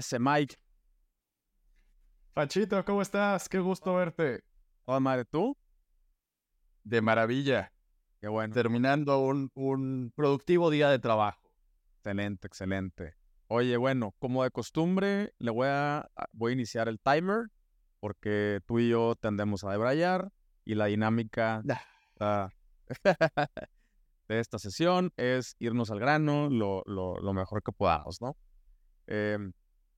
ese Mike. Panchito, ¿cómo estás? Qué gusto verte. Hola, madre, ¿tú? De maravilla. Qué bueno. Terminando un, un productivo día de trabajo. Excelente, excelente. Oye, bueno, como de costumbre, le voy a, voy a iniciar el timer porque tú y yo tendemos a debrayar y la dinámica de esta sesión es irnos al grano lo, lo, lo mejor que podamos, ¿no? Em,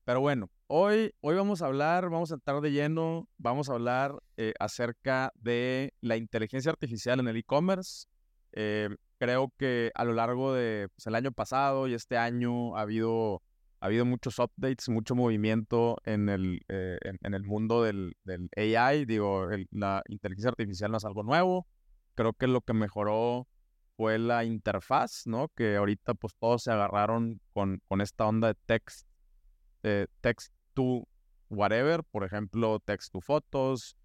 pero bueno, hoy, hoy vamos a hablar, vamos a entrar de lleno, vamos a hablar eh, acerca de la inteligencia artificial en el e-commerce. Em, creo que a lo largo del de, pues, año pasado y este año ha habido, ha habido muchos updates, mucho movimiento en el, eh, en, el mundo del, del AI. Digo, la inteligencia artificial no es algo nuevo. Creo que lo que mejoró fue la interfaz, ¿no? Que ahorita pues todos se agarraron con, con esta onda de text, eh, text to whatever, por ejemplo, text to fotos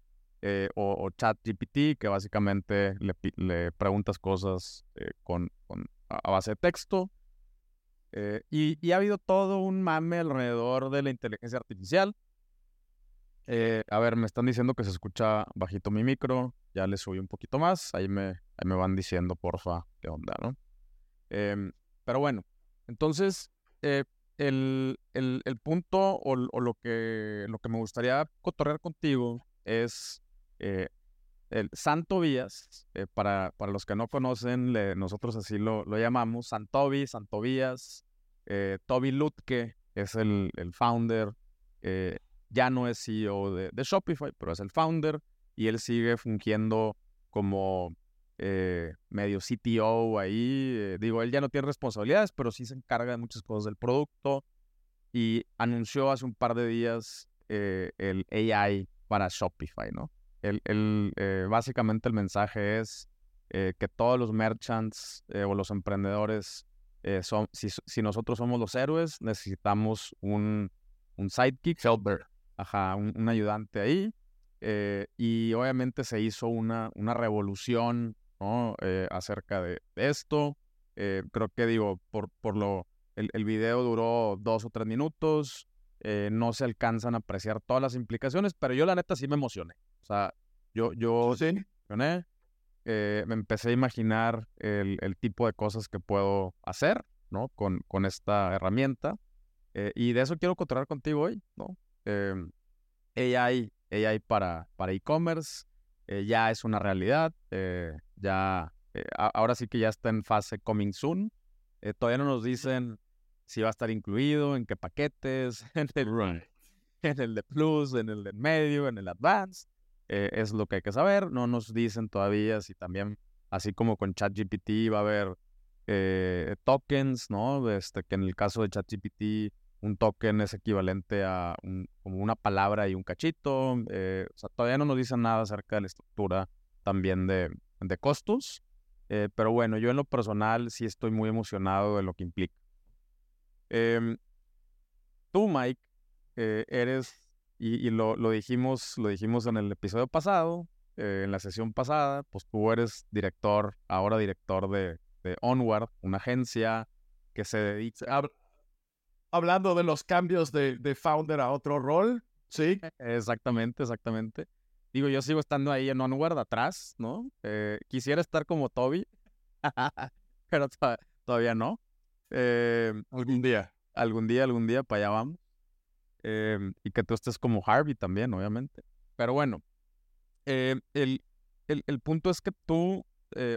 eh, o, chat GPT, que básicamente le, le preguntas cosas eh, con, con, a base de texto. Eh, y, y, ha habido todo un mame alrededor de la inteligencia artificial. a ver, me están diciendo que se escucha bajito mi micro, ya le subí un poquito más, ahí me, ahí me van diciendo, porfa, qué onda, ¿no? Em, pero bueno, entonces, eh, el, el, el, punto o, o, lo, que, lo que me gustaría cotorrear contigo es eh, el Santo Vías, eh, para, para los que no conocen, nosotros así lo, lo llamamos, Santobi, Santovías, eh, Toby Lutke es el, el founder, ya no es CEO de, de Shopify, pero es el founder y él sigue fungiendo como eh, medio CTO ahí. Eh, digo, él ya no tiene responsabilidades, pero sí se encarga de muchas cosas del producto. Y anunció hace un par de días eh, el AI para Shopify, ¿no? El, el básicamente el mensaje es que todos los merchants o los emprendedores, son, si, si, nosotros somos los héroes, necesitamos un, un sidekick. Helper. Ajá, un, un ayudante ahí. y obviamente se hizo una, una revolución ¿no? Eh, acerca de esto. Eh, creo que digo, por, por lo, el, el, video duró dos o tres minutos, eh, no se alcanzan a apreciar todas las implicaciones, pero yo la neta sí me emocioné. O sea, yo, yo ¿Sí? me emocioné, me empecé a imaginar el, el, tipo de cosas que puedo hacer, ¿no? Con, con esta herramienta. y de eso quiero controlar contigo hoy, ¿no? AI, AI para para e-commerce, ya es una realidad. Eh, ya, eh, ahora sí que ya está en fase coming soon. Eh, todavía no nos dicen si va a estar incluido, en qué paquetes, en el, en el de Plus, en el de medio, en el Advanced. Eh, es lo que hay que saber. No nos dicen todavía si también, así como con ChatGPT, va a haber eh, tokens, ¿no? Este, que en el caso de ChatGPT, un token es equivalente a como una palabra y un cachito. Eh, o sea, todavía no nos dicen nada acerca de la estructura también de, de costos. Eh, pero bueno, yo en lo personal sí estoy muy emocionado de lo que implica. Eh, tú, Mike, eh, eres, y, y lo, lo, dijimos, lo dijimos en el episodio pasado, en la sesión pasada, pues tú eres director, ahora director de, de Onward, una agencia que se dedica... Hablando de los cambios de, de founder a otro rol, ¿sí? Exactamente, exactamente. Digo, yo sigo estando ahí en Onward atrás, ¿no? Eh, quisiera estar como Toby, pero to todavía no. Eh, algún día. Algún día, algún día, para allá vamos. Eh, y que tú estés como Harvey también, obviamente. Pero bueno, el, el, el, punto es que tú,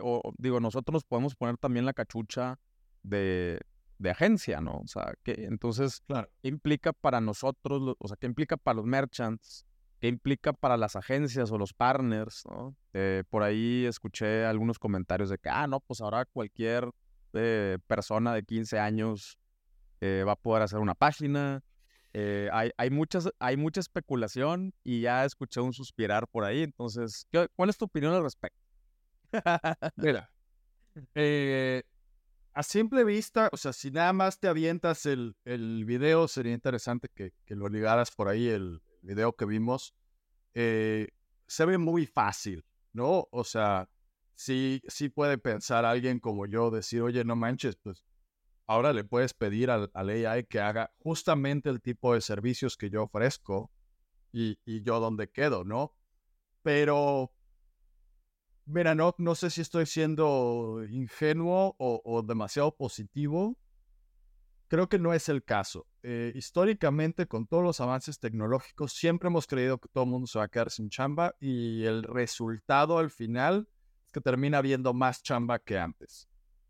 o digo, nosotros nos podemos poner también la cachucha de, de agencia, ¿no? O sea, que entonces, claro. ¿qué implica para nosotros, o sea, qué implica para los merchants? ¿Qué implica para las agencias o los partners? ¿no? Eh, por ahí escuché algunos comentarios de que, ah, no, pues ahora cualquier eh, persona de 15 años eh, va a poder hacer una página. Eh, hay, hay, muchas, hay mucha especulación y ya escuché un suspirar por ahí. Entonces, ¿qué, ¿cuál es tu opinión al respecto? Mira, eh, a simple vista, o sea, si nada más te avientas el, el video, sería interesante que, que lo ligaras por ahí el, video que vimos, eh, se ve muy fácil, ¿no? O sea, sí, sí puede pensar alguien como yo, decir, oye, no manches, pues ahora le puedes pedir al, AI que haga justamente el tipo de servicios que yo ofrezco y, yo donde quedo, ¿no? Pero, mira, no, no sé si estoy siendo ingenuo o, demasiado positivo. Creo que no es el caso. Eh, históricamente, con todos los avances tecnológicos, siempre hemos creído que todo el mundo se va a quedar sin chamba y el resultado al final es que termina habiendo más chamba que antes,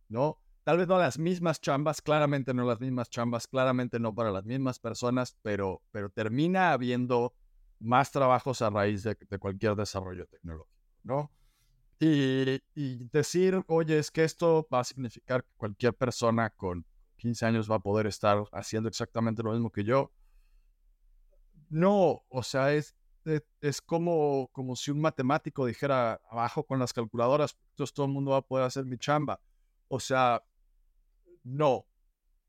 ¿no? Tal vez no las mismas chambas, claramente no las mismas chambas, claramente no para las mismas personas, pero, pero termina habiendo más trabajos a raíz de, cualquier desarrollo tecnológico, ¿no? Y, decir, oye, es que esto va a significar que cualquier persona con 15 años va a poder estar haciendo exactamente lo mismo que yo. No, o sea, es, es, es como, como si un matemático dijera abajo con las calculadoras, entonces todo el mundo va a poder hacer mi chamba. O sea, no.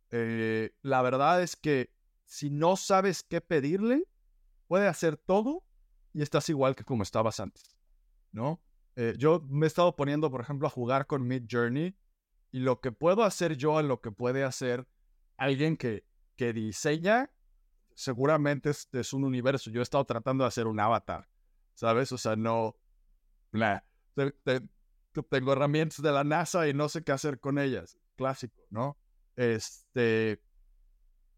Eh, la verdad es que si no sabes qué pedirle, puede hacer todo y estás igual que como estabas antes, ¿no? Eh, yo me he estado poniendo, por ejemplo, a jugar con Mid Journey y lo que puedo hacer yo en lo que puede hacer alguien que, que diseña, seguramente es, un universo. Yo he estado tratando de hacer un avatar, ¿sabes? O sea, no... tengo herramientas de la NASA y no sé qué hacer con ellas. Clásico, ¿no? Este,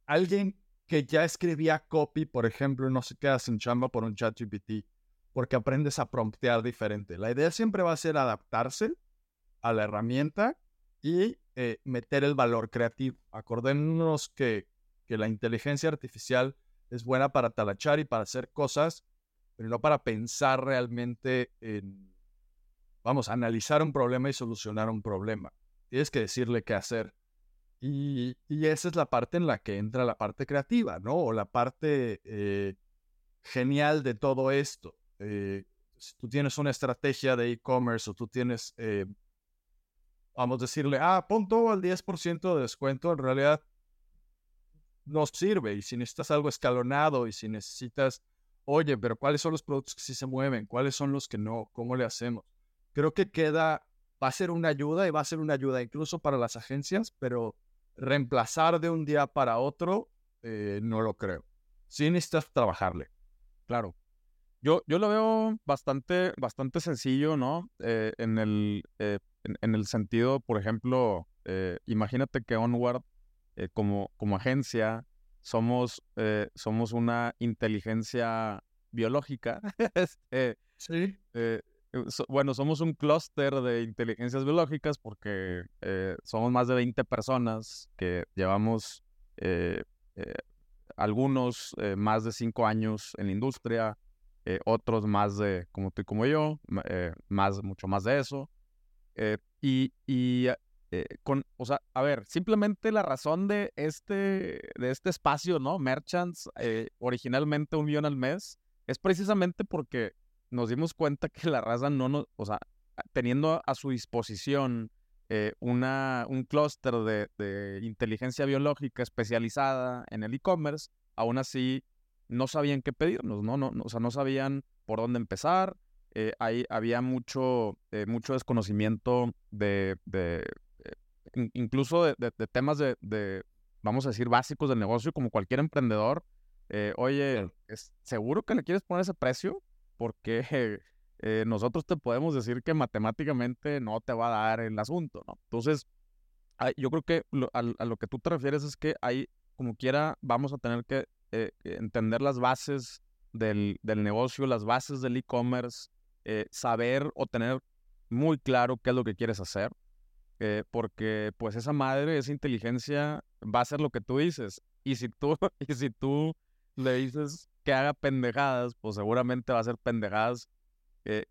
alguien que ya escribía copy, por ejemplo, no se queda sin chamba por un chat GPT, porque aprendes a promptear diferente. La idea siempre va a ser adaptarse a la herramienta y eh, meter el valor creativo. Acordémonos que, que la inteligencia artificial es buena para talachar y para hacer cosas, pero no para pensar realmente en, vamos, analizar un problema y solucionar un problema. Tienes que decirle qué hacer. Y, esa es la parte en la que entra la parte creativa, ¿no? O la parte eh, genial de todo esto. Eh, si tú tienes una estrategia de e-commerce o tú tienes, eh, vamos a decirle, ah, pon todo al 10% de descuento, en realidad no sirve. Y si necesitas algo escalonado y si necesitas, oye, pero ¿cuáles son los productos que sí se mueven? ¿Cuáles son los que no? ¿Cómo le hacemos? Creo que queda, va a ser una ayuda y va a ser una ayuda incluso para las agencias, pero reemplazar de un día para otro, eh, no lo creo. Sí necesitas trabajarle. Claro. Yo, yo lo veo bastante, bastante sencillo, ¿no? Eh, en, el, eh, en, el sentido, por ejemplo, imagínate que Onward, como, como agencia, somos, somos una inteligencia biológica. Este, sí. Eh, bueno, somos un clúster de inteligencias biológicas porque eh, somos más de 20 personas que llevamos eh, algunos más de 5 años en la industria, otros más de, como tú y como yo, más, mucho más de eso. y, y con, o sea, a ver, simplemente la razón de este, de este espacio, ¿no? Merchants, originalmente un millón al mes, es precisamente porque nos dimos cuenta que la raza no nos, o sea, teniendo a su disposición eh, una, un clúster de, inteligencia biológica especializada en el e-commerce, aún así no sabían qué pedirnos, ¿no? no, o sea, no sabían por dónde empezar. Eh, ahí había mucho, eh, mucho desconocimiento de, incluso de, temas de, vamos a decir, básicos del negocio, como cualquier emprendedor. oye, ¿es seguro que le quieres poner ese precio? porque eh, nosotros te podemos decir que matemáticamente no te va a dar el asunto, ¿no? Entonces, yo creo que a, lo que tú te refieres es que ahí, como quiera, vamos a tener que eh, entender las bases del, negocio, las bases del e-commerce, eh, saber o tener muy claro qué es lo que quieres hacer, porque pues esa madre, esa inteligencia va a hacer lo que tú dices. Y si tú, y si tú le dices que haga pendejadas, pues seguramente va a ser pendejadas eh,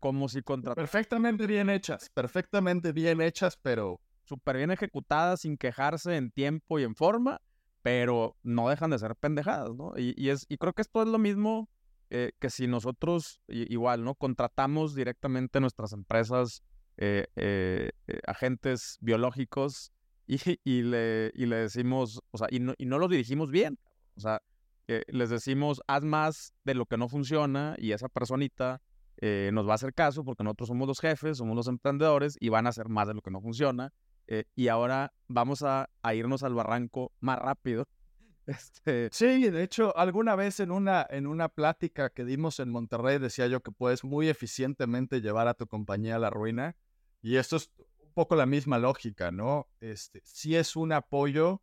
como si contra... Perfectamente bien hechas, perfectamente bien hechas, pero... Súper bien ejecutadas, sin quejarse en tiempo y en forma, pero no dejan de ser pendejadas, ¿no? Y, es, y creo que esto es lo mismo eh, que si nosotros, igual, ¿no? Contratamos directamente nuestras empresas, eh, agentes biológicos, y, le, y le decimos, o sea, y no, y no los dirigimos bien, o sea, les decimos, haz más de lo que no funciona y esa personita eh, nos va a hacer caso porque nosotros somos los jefes, somos los emprendedores y van a hacer más de lo que no funciona. Eh, y ahora vamos a, irnos al barranco más rápido. Este... Sí, de hecho, alguna vez en una, en una plática que dimos en Monterrey decía yo que puedes muy eficientemente llevar a tu compañía a la ruina. Y esto es un poco la misma lógica, ¿no? Este, sí es un apoyo,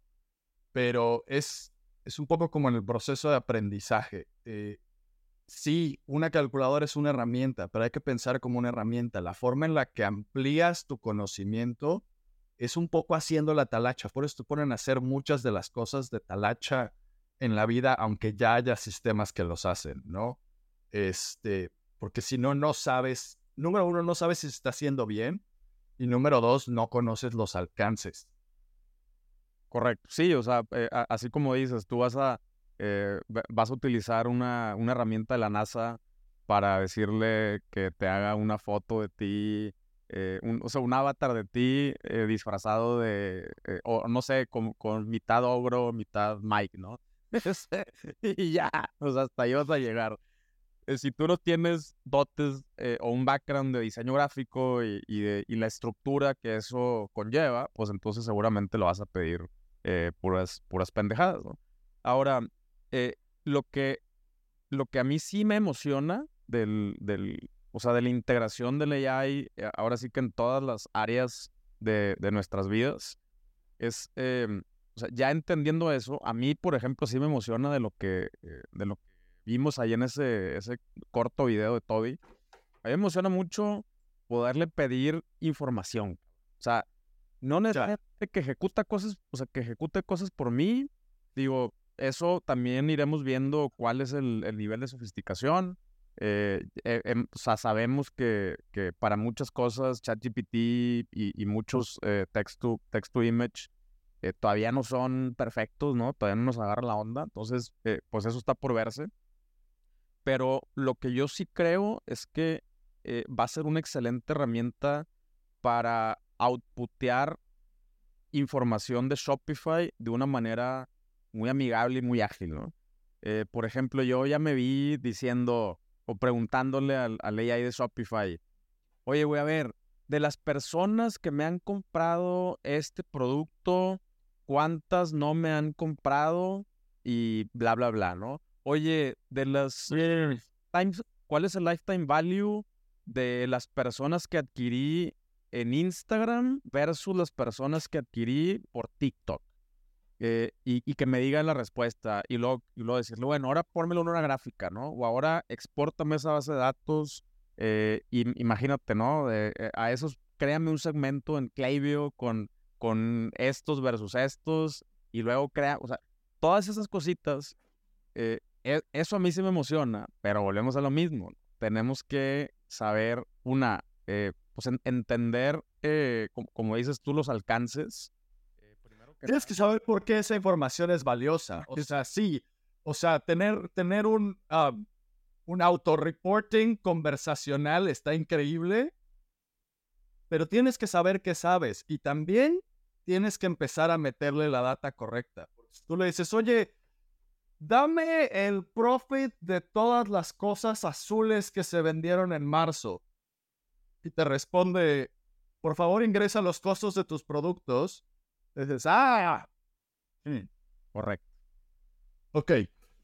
pero es, es un poco como en el proceso de aprendizaje. Eh, sí, una calculadora es una herramienta, pero hay que pensar como una herramienta. La forma en la que amplías tu conocimiento es un poco haciendo la talacha. Por eso te ponen a hacer muchas de las cosas de talacha en la vida, aunque ya haya sistemas que los hacen, ¿no? Este, porque si no, no sabes, número uno, no sabes si se está haciendo bien, y número dos, no conoces los alcances. Correcto, sí, o sea, eh, así como dices, tú vas a, eh, vas a utilizar una, una, herramienta de la NASA para decirle que te haga una foto de ti, eh, o sea, un avatar de ti eh, disfrazado de, o no sé, con, con, mitad ogro, mitad Mike, ¿no? y ya, o sea, hasta ahí vas a llegar. si tú no tienes dotes o un background de diseño gráfico y, y, de, y, la estructura que eso conlleva, pues entonces seguramente lo vas a pedir puras, puras pendejadas, ¿no? Ahora, eh, lo, que, lo que a mí sí me emociona del, del, o sea, de la integración del AI, eh, ahora sí que en todas las áreas de, de nuestras vidas, es, em, o sea, ya entendiendo eso, a mí, por ejemplo, sí me emociona de lo que, eh, de lo que vimos ahí en ese, ese corto video de Toby. A mí me emociona mucho poderle pedir información. O sea, no necesariamente que ejecuta cosas, o sea, que ejecute cosas por mí. Digo, eso también iremos viendo cuál es el, nivel de sofisticación. Eh, eh, em, sabemos que, que, para muchas cosas ChatGPT y, y muchos eh, text, to, text to image todavía no son perfectos, ¿no? Todavía no nos agarra la onda. Entonces, pues eso está por verse. Pero lo que yo sí creo es que va a ser una excelente herramienta para outputear información de Shopify de una manera muy amigable y muy ágil, ¿no? Eh, por ejemplo, yo ya me vi diciendo o preguntándole al, al AI de Shopify, oye, voy a ver, de las personas que me han comprado este producto, ¿cuántas no me han comprado? Y bla, bla, bla, ¿no? Oye, de las... Times, ¿Cuál es el lifetime value de las personas que adquirí en Instagram versus las personas que adquirí por TikTok? Eh, y, que me diga la respuesta y luego, y luego decirle, bueno, ahora pónmelo en una gráfica, ¿no? O ahora exportame esa base de datos eh, y imagínate, ¿no? Eh, a esos, créame un segmento en Klaviyo con, con estos versus estos y luego crea, o sea, todas esas cositas, e, eso a mí sí me emociona, pero volvemos a lo mismo. Tenemos que saber, una, pues entender, como dices tú, los alcances Tienes que saber por qué esa información es valiosa. O sea, sí. O sea, tener, tener un, um, un auto-reporting conversacional está increíble, pero tienes que saber qué sabes y también tienes que empezar a meterle la data correcta. Tú le dices, oye, dame el profit de todas las cosas azules que se vendieron en marzo. Y te responde, por favor ingresa los costos de tus productos Dices, ah, correcto. Ok.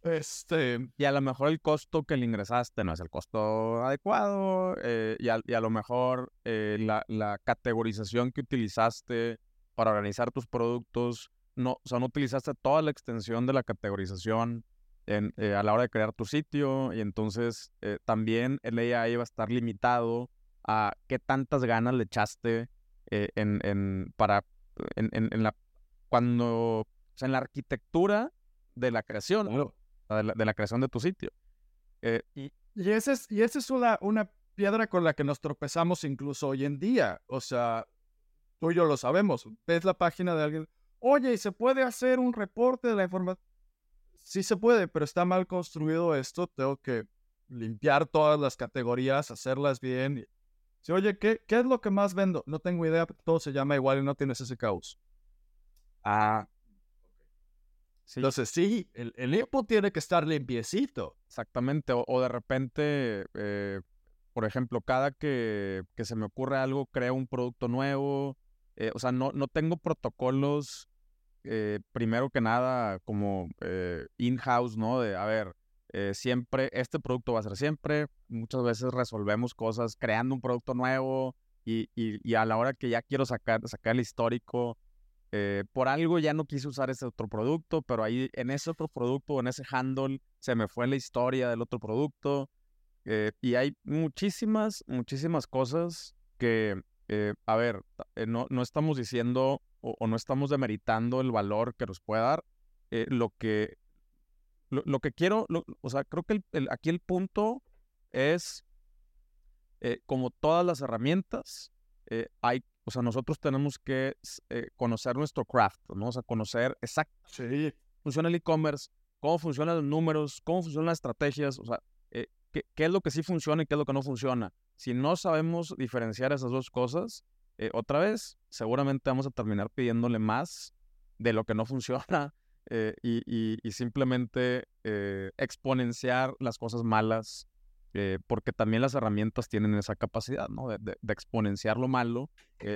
Este. Y a lo mejor el costo que le ingresaste no es el costo adecuado. Eh, y, a, lo mejor eh, la, categorización que utilizaste para organizar tus productos, no, o sea, no utilizaste toda la extensión de la categorización en, eh, a la hora de crear tu sitio. Y entonces también el AI va a estar limitado a qué tantas ganas le echaste en, en, para en, la, cuando, o sea, en la arquitectura de la creación, de, la, creación de tu sitio. Eh, y, y esa es, y esa es una, una piedra con la que nos tropezamos incluso hoy en día. O sea, tú y yo lo sabemos. Ves la página de alguien, oye, ¿y se puede hacer un reporte de la información? Sí se puede, pero está mal construido esto. Tengo que limpiar todas las categorías, hacerlas bien oye, ¿qué, ¿qué es lo que más vendo? No tengo idea, todo se llama igual y no tienes ese caos. Ah. Entonces, sí, el, el input tiene que estar limpiecito. Exactamente. O, de repente, eh, por ejemplo, cada que, que, se me ocurre algo, creo un producto nuevo eh, o sea, no, no tengo protocolos, eh, primero que nada, como in-house, ¿no? De, a ver, siempre, este producto va a ser siempre. Muchas veces resolvemos cosas creando un producto nuevo y, y, a la hora que ya quiero sacar, sacar el histórico, por algo ya no quise usar ese otro producto, pero ahí en ese otro producto, en ese handle, se me fue la historia del otro producto. y hay muchísimas, muchísimas cosas que eh, a ver, eh, no, no, estamos diciendo o, no estamos demeritando el valor que nos puede dar. Eh, lo que lo, que quiero, o sea, creo que aquí el punto es, como todas las herramientas, hay, o sea, nosotros tenemos que conocer nuestro craft, ¿no? O sea, conocer exactamente cómo funciona el e-commerce, cómo funcionan los números, cómo funcionan las estrategias, o sea, qué, qué, es lo que sí funciona y qué es lo que no funciona. Si no sabemos diferenciar esas dos cosas, eh, otra vez, seguramente vamos a terminar pidiéndole más de lo que no funciona eh, y, simplemente eh, exponenciar las cosas malas, porque también las herramientas tienen esa capacidad, ¿no? De, exponenciar lo malo,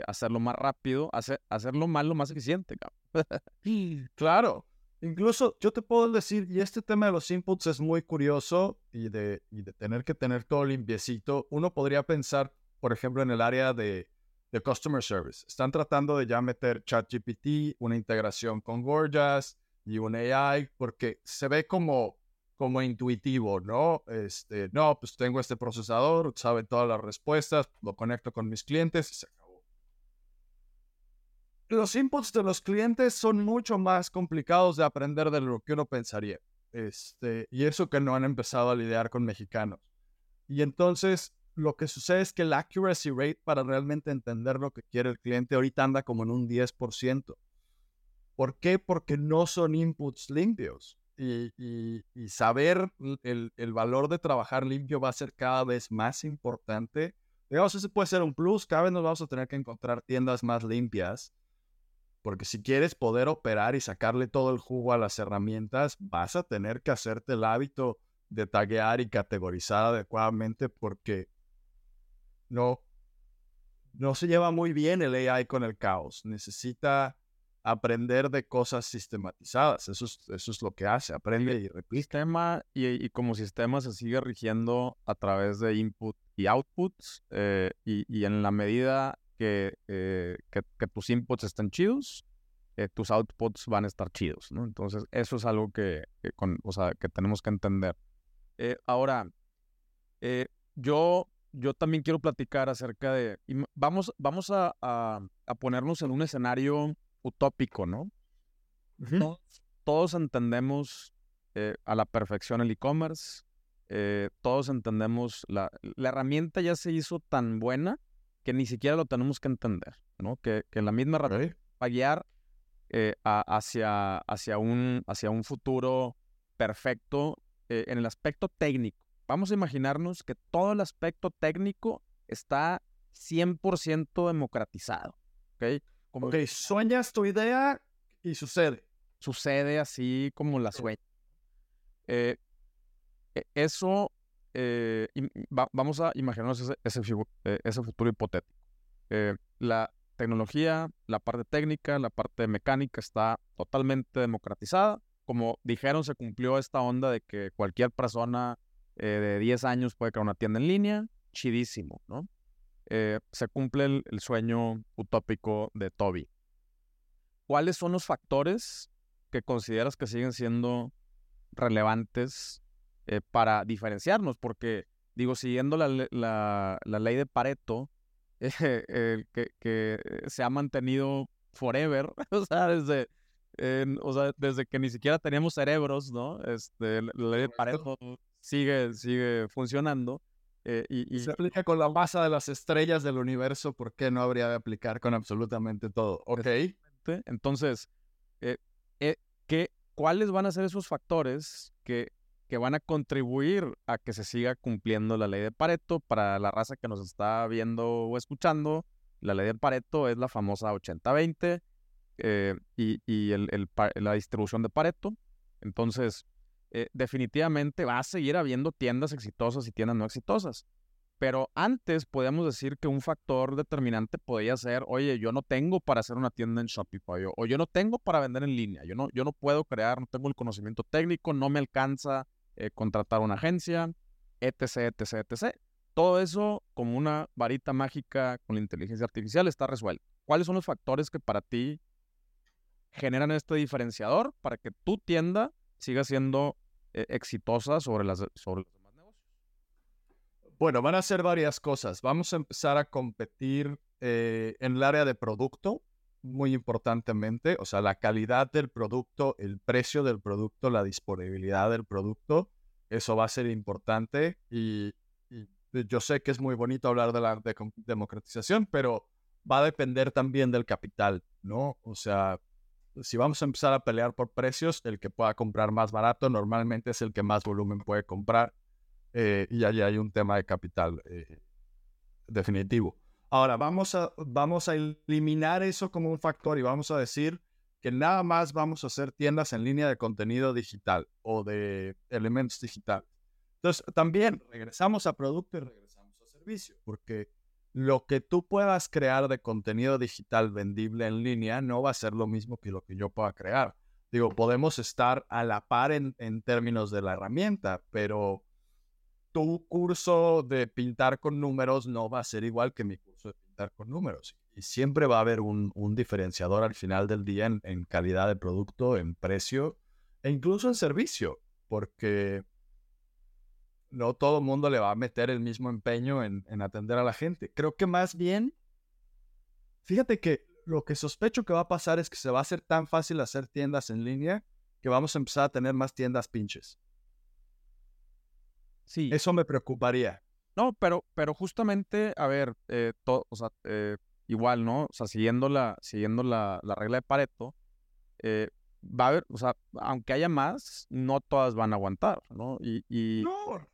hacerlo más rápido, hacer, hacerlo malo más eficiente. claro. Incluso yo te puedo decir, y este tema de los inputs es muy curioso y de, de tener que tener todo limpiecito, uno podría pensar, por ejemplo, en el área de, de Customer Service. Están tratando de ya meter ChatGPT, una integración con Gorgias y un AI, porque se ve como, como intuitivo, ¿no? Este, no, pues tengo este procesador, sabe todas las respuestas, lo conecto con mis clientes y se los inputs de los clientes son mucho más complicados de aprender de lo que uno pensaría. Este, y eso que no han empezado a lidiar con mexicanos. Y entonces lo que sucede es que el accuracy rate para realmente entender lo que quiere el cliente ahorita anda como en un 10%. ¿Por qué? Porque no son inputs limpios. Y, y, saber el, el, valor de trabajar limpio va a ser cada vez más importante. Digamos, ese puede ser un plus. Cada vez nos vamos a tener que encontrar tiendas más limpias porque si quieres poder operar y sacarle todo el jugo a las herramientas, vas a tener que hacerte el hábito de taguear y categorizar adecuadamente porque no, no se lleva muy bien el AI con el caos. Necesita aprender de cosas sistematizadas. Eso es, eso es lo que hace, aprende y repite. Sistema y, como sistema se sigue rigiendo a través de input y outputs eh, y, y, en la medida eh, que, que, tus inputs estén chidos, eh, tus outputs van a estar chidos. Entonces, eso es algo que, con, o sea, que tenemos que entender. Eh, ahora, yo, yo también quiero platicar acerca de, vamos, vamos a, a, ponernos en un escenario utópico, ¿no? todos, entendemos a la perfección el e-commerce, todos entendemos, la, la herramienta ya se hizo tan buena que ni siquiera lo tenemos que entender, ¿no? Que, que la misma okay. va a guiar eh, hacia, hacia, un, hacia un futuro perfecto eh, en el aspecto técnico. Vamos a imaginarnos que todo el aspecto técnico está 100% democratizado, ¿ok? Como ok, sueñas tu idea y sucede. Sucede así como la sueña. Eh, e, eso eh, vamos a imaginarnos ese, eh, ese, futuro hipotético. Eh, la tecnología, la parte técnica, la parte mecánica está totalmente democratizada. Como dijeron, se cumplió esta onda de que cualquier persona de 10 años puede crear una tienda en línea. Chidísimo, ¿no? Se cumple el, el sueño utópico de Toby. ¿Cuáles son los factores que consideras que siguen siendo relevantes eh, para diferenciarnos, porque digo, siguiendo la, la, ley de Pareto, eh, que, que, se ha mantenido forever, o sea, desde, o sea, desde que ni siquiera teníamos cerebros, ¿no? Este, la ley de Pareto sigue, sigue funcionando. Eh, y, se aplica con la masa de las estrellas del universo, ¿por qué no habría de aplicar con absolutamente todo? Ok. Entonces, ¿qué, ¿cuáles van a ser esos factores que que van a contribuir a que se siga cumpliendo la ley de Pareto. Para la raza que nos está viendo o escuchando, la ley de Pareto es la famosa 80-20 eh, y, el, la distribución de Pareto. Entonces, eh, definitivamente va a seguir habiendo tiendas exitosas y tiendas no exitosas. Pero antes podíamos decir que un factor determinante podía ser, oye, yo no tengo para hacer una tienda en Shopify o, yo no tengo para vender en línea, yo no, yo no puedo crear, no tengo el conocimiento técnico, no me alcanza eh, contratar una agencia, etc., etc., etc. Todo eso como una varita mágica con la inteligencia artificial está resuelto. ¿Cuáles son los factores que para ti generan este diferenciador para que tu tienda siga siendo exitosa sobre las, sobre bueno, van a ser varias cosas. Vamos a empezar a competir eh, en el área de producto, muy importantemente, o sea, la calidad del producto, el precio del producto, la disponibilidad del producto, eso va a ser importante y, yo sé que es muy bonito hablar de la democratización, pero va a depender también del capital, ¿no? O sea, si vamos a empezar a pelear por precios, el que pueda comprar más barato normalmente es el que más volumen puede comprar eh, y allí hay un tema de capital eh, definitivo. Ahora, vamos a, vamos a eliminar eso como un factor y vamos a decir que nada más vamos a hacer tiendas en línea de contenido digital o de elementos digitales. Entonces, también regresamos a producto y regresamos a servicio, porque lo que tú puedas crear de contenido digital vendible en línea no va a ser lo mismo que lo que yo pueda crear. Digo, podemos estar a la par en, en términos de la herramienta, pero tu curso de pintar con números no va a ser igual que mi curso de pintar con números. Y siempre va a haber un, diferenciador al final del día en, calidad de producto, en precio e incluso en servicio, porque no todo el mundo le va a meter el mismo empeño en, en atender a la gente. Creo que más bien, fíjate que lo que sospecho que va a pasar es que se va a hacer tan fácil hacer tiendas en línea que vamos a empezar a tener más tiendas pinches. Sí. Eso me preocuparía. No, pero, pero justamente, a ver, eh, o sea, eh, igual, ¿no? O sea, siguiendo la, siguiendo la, regla de Pareto, eh, va a haber, o sea, aunque haya más, no todas van a aguantar, ¿no? Y, y no.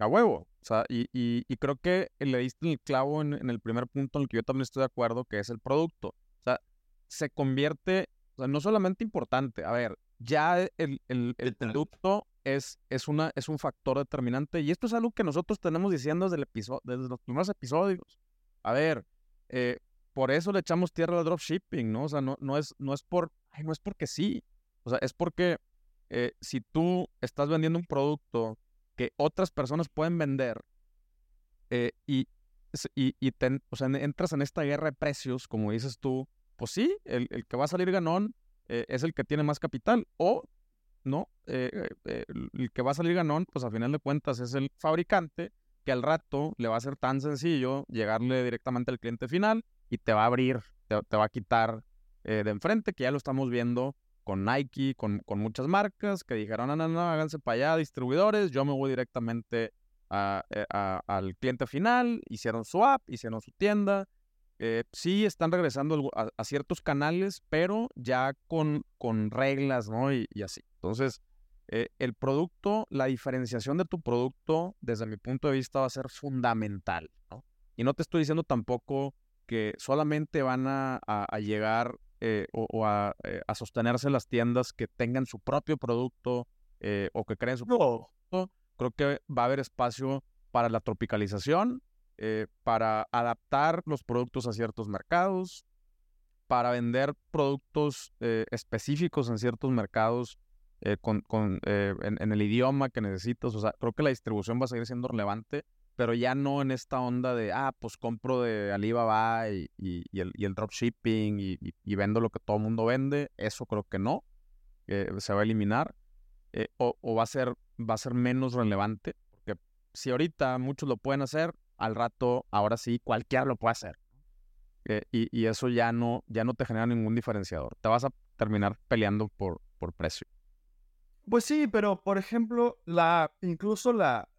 A huevo. O sea, y, y, creo que le diste el clavo en, en, el primer punto en el que yo también estoy de acuerdo, que es el producto. O sea, se convierte, o sea, no solamente importante, a ver, ya el, el, el producto es, es, una, es un factor determinante. Y esto es algo que nosotros tenemos diciendo desde, el episodio, desde los primeros episodios. A ver, eh, por eso le echamos tierra al dropshipping, ¿no? O sea, no, no, es, no, es por, no es porque sí. O sea, es porque eh, si tú estás vendiendo un producto que otras personas pueden vender eh, y, y, o sea, entras en esta guerra de precios, como dices tú, pues sí, el, el que va a salir ganón es el que tiene más capital. O ¿no? Eh, eh, el que va a salir ganón, pues a final de cuentas es el fabricante, que al rato le va a ser tan sencillo llegarle directamente al cliente final y te va a abrir, te, va a quitar eh, de enfrente, que ya lo estamos viendo con Nike, con, con muchas marcas que dijeron, no, no, no, háganse para allá, distribuidores, yo me voy directamente al cliente final, hicieron su app, hicieron su tienda, eh, sí están regresando a, ciertos canales, pero ya con, con reglas, ¿no? Y, así. Entonces, eh, el producto, la diferenciación de tu producto, desde mi punto de vista, va a ser fundamental, ¿no? Y no te estoy diciendo tampoco que solamente van a, llegar eh, o, a, sostenerse las tiendas que tengan su propio producto o que creen su producto. Creo que va a haber espacio para la tropicalización eh, para adaptar los productos a ciertos mercados, para vender productos eh, específicos en ciertos mercados eh, con, en, el idioma que necesitas. O sea, creo que la distribución va a seguir siendo relevante, pero ya no en esta onda de, ah, pues compro de Alibaba y, y, el, y el dropshipping y, y, vendo lo que todo el mundo vende. Eso creo que no. se va a eliminar. O, o, va, a ser, va a ser menos relevante. Porque si ahorita muchos lo pueden hacer, al rato, ahora sí, cualquiera lo puede hacer. Eh, y, eso ya no, ya no te genera ningún diferenciador. Te vas a terminar peleando por, por precio. Pues sí, pero por ejemplo, la, incluso la,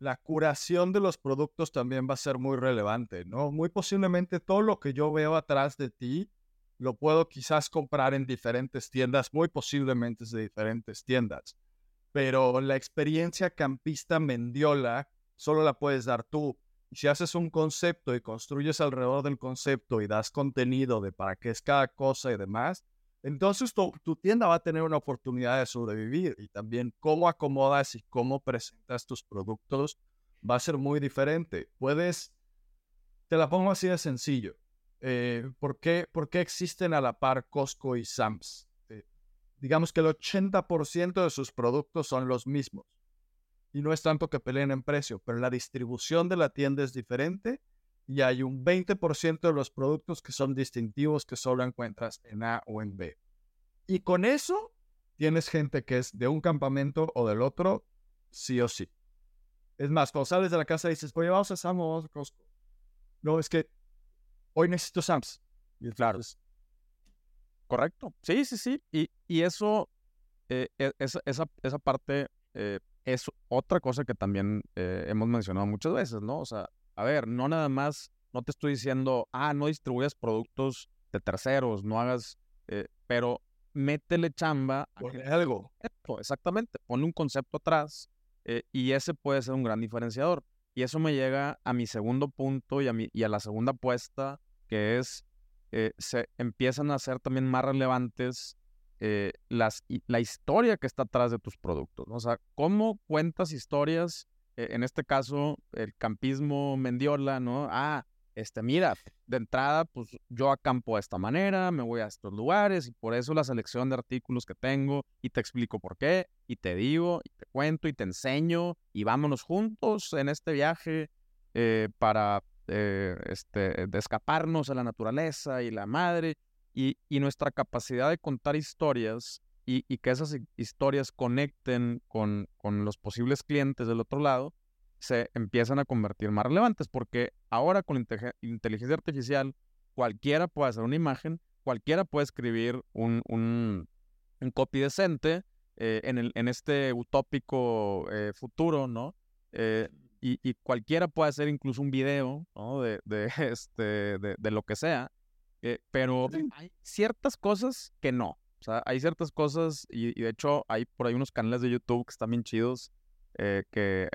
la curación de los productos también va a ser muy relevante, ¿no? Muy posiblemente todo lo que yo veo atrás de ti lo puedo quizás comprar en diferentes tiendas, muy posiblemente de diferentes tiendas. Pero la experiencia campista Mendiola solo la puedes dar tú. Si haces un concepto y construyes alrededor del concepto y das contenido de para qué es cada cosa y demás, entonces tu, tienda va a tener una oportunidad de sobrevivir y también cómo acomodas y cómo presentas tus productos va a ser muy diferente. Puedes, te la pongo así de sencillo. Eh, ¿por, qué, ¿Por qué existen a la par Costco y Sams? Eh, digamos que el 80% de sus productos son los mismos. Y no es tanto que peleen en precio, pero la distribución de la tienda es diferente y hay un 20% de los productos que son distintivos que solo encuentras en A o en B. Y con eso tienes gente que es de un campamento o del otro, sí o sí. Es más, cuando sales de la casa y dices, oye, vamos a Sams vamos a Costco. No, es que hoy necesito Sams. Y claro. Correcto. Sí, sí, sí. Y, y eso, eh, e, esa, esa, parte eh, es otra cosa que también eh, hemos mencionado muchas veces, ¿no? O sea, a ver, no nada más, no te estoy diciendo, ah, no distribuyas productos de terceros, no hagas, pero métele chamba. A algo. Exactamente, ponle un concepto atrás y ese puede ser un gran diferenciador. Y eso me llega a mi segundo punto y a, mi, y a la segunda apuesta, que es, eh, se empiezan a ser también más relevantes eh, las, la historia que está atrás de tus productos. O sea, cómo cuentas historias, eh, en este caso, el campismo Mendiola, ¿no? Ah, este, mira, de entrada, pues yo acampo de esta manera, me voy a estos lugares y por eso la selección de artículos que tengo y te explico por qué y te digo y te cuento y te enseño y vámonos juntos en este viaje eh, para eh, este, de escaparnos a la naturaleza y la madre y, nuestra capacidad de contar historias y, y, que esas historias conecten con, con los posibles clientes del otro lado se empiezan a convertir más relevantes, porque ahora con inteligencia artificial cualquiera puede hacer una imagen, cualquiera puede escribir un, un, copy decente eh, en, el, en este utópico eh, futuro, ¿no? Eh, y, y, cualquiera puede hacer incluso un video, ¿no? De, de este, de, de, lo que sea, pero hay ciertas cosas que no. O sea, hay ciertas cosas, y, de hecho hay por ahí unos canales de YouTube que están bien chidos, que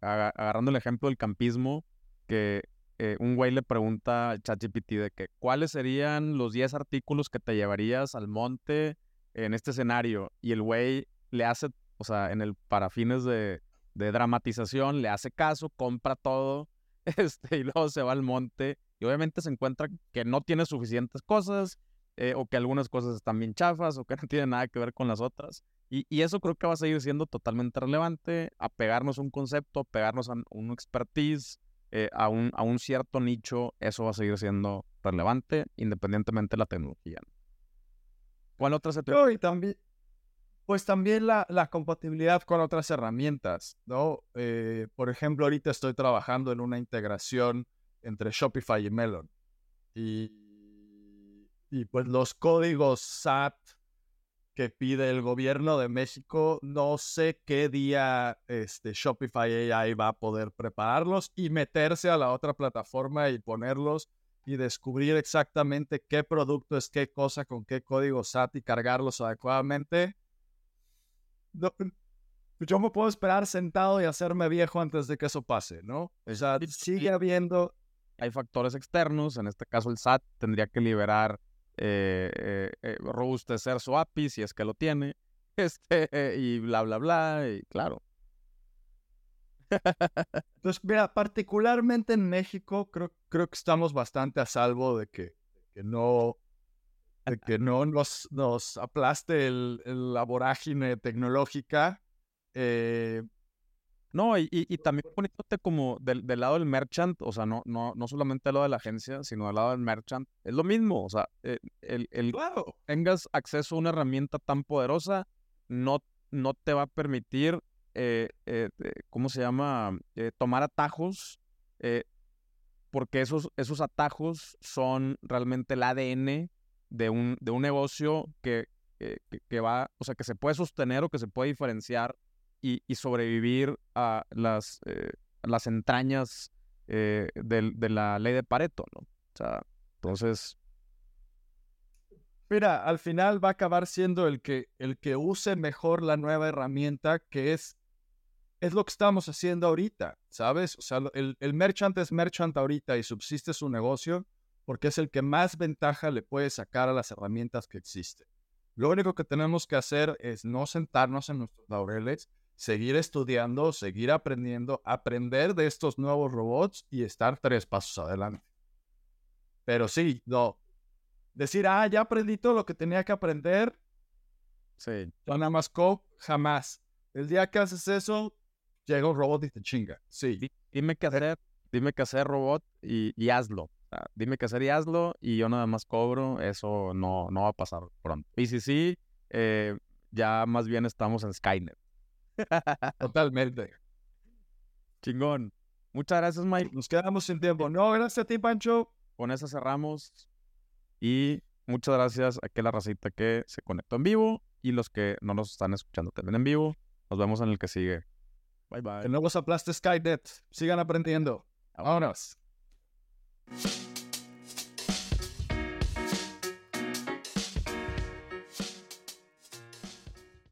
agarrando el ejemplo del campismo, que eh, un güey le pregunta al ChatGPT de que cuáles serían los 10 artículos que te llevarías al monte en este escenario. Y el güey le hace, o sea, en el para fines de, dramatización, le hace caso, compra todo, este, y luego se va al monte. Y obviamente se encuentra que no tiene suficientes cosas, eh, o que algunas cosas están bien chafas, o que no tienen nada que ver con las otras. Y, eso creo que va a seguir siendo totalmente relevante, apegarnos a un concepto, pegarnos a un expertise, eh, a, un, a un cierto nicho, eso va a seguir siendo relevante independientemente de la tecnología. ¿Cuál otra se te... y también, pues también la, la, compatibilidad con otras herramientas, ¿no? Eh, por ejemplo, ahorita estoy trabajando en una integración entre Shopify y Melon. Y, y pues los códigos SAT que pide el gobierno de México. No sé qué día este, Shopify AI va a poder prepararlos y meterse a la otra plataforma y ponerlos y descubrir exactamente qué producto es qué cosa con qué código SAT y cargarlos adecuadamente. yo me puedo esperar sentado y hacerme viejo antes de que eso pase, ¿no? O sea, sigue habiendo... Hay factores externos, en este caso el SAT tendría que liberar eh, eh, eh, robustecer su API si es que lo tiene, este, y bla, bla, bla, y claro. Entonces, mira, particularmente en México, creo, creo que estamos bastante a salvo de que, que no, de que no nos, nos aplaste el, la vorágine tecnológica. Eh, no, y, y, también poniéndote como del, del, lado del merchant, o sea, no, no, no solamente del lado de la agencia, sino del lado del merchant, es lo mismo, o sea, eh, el, el, tengas acceso a una herramienta tan poderosa no, no te va a permitir, eh, eh, ¿cómo se llama?, tomar atajos, porque esos, esos atajos son realmente el ADN de un, de un negocio que, que, que va, o sea, que se puede sostener o que se puede diferenciar y, sobrevivir a las, eh, las entrañas eh, de, la ley de Pareto, ¿no? O sea, entonces... Mira, al final va a acabar siendo el que, el que use mejor la nueva herramienta, que es, es lo que estamos haciendo ahorita, ¿sabes? O sea, el, el merchant es merchant ahorita y subsiste su negocio porque es el que más ventaja le puede sacar a las herramientas que existen. Lo único que tenemos que hacer es no sentarnos en nuestros laureles, seguir estudiando, seguir aprendiendo, aprender de estos nuevos robots y estar tres pasos adelante. Pero sí, no. Decir, ah, ya aprendí todo lo que tenía que aprender. Sí. Nada más code, jamás. El día que haces eso, llega un robot y te chinga. Sí. Dime qué hacer, dime qué hacer, robot, y, hazlo. dime qué hacer y hazlo, y yo nada más cobro. Eso no, no va a pasar pronto. Y si sí, eh, ya más bien estamos en Skynet. Totalmente. Chingón. Muchas gracias, Mike. Nos quedamos sin tiempo. No, gracias a ti, Pancho. Con eso cerramos. Y muchas gracias a aquella racita que se conectó en vivo y los que no nos están escuchando también en vivo. Nos vemos en el que sigue. Bye bye. Que no vos aplaste Skynet. Sigan aprendiendo. Vámonos.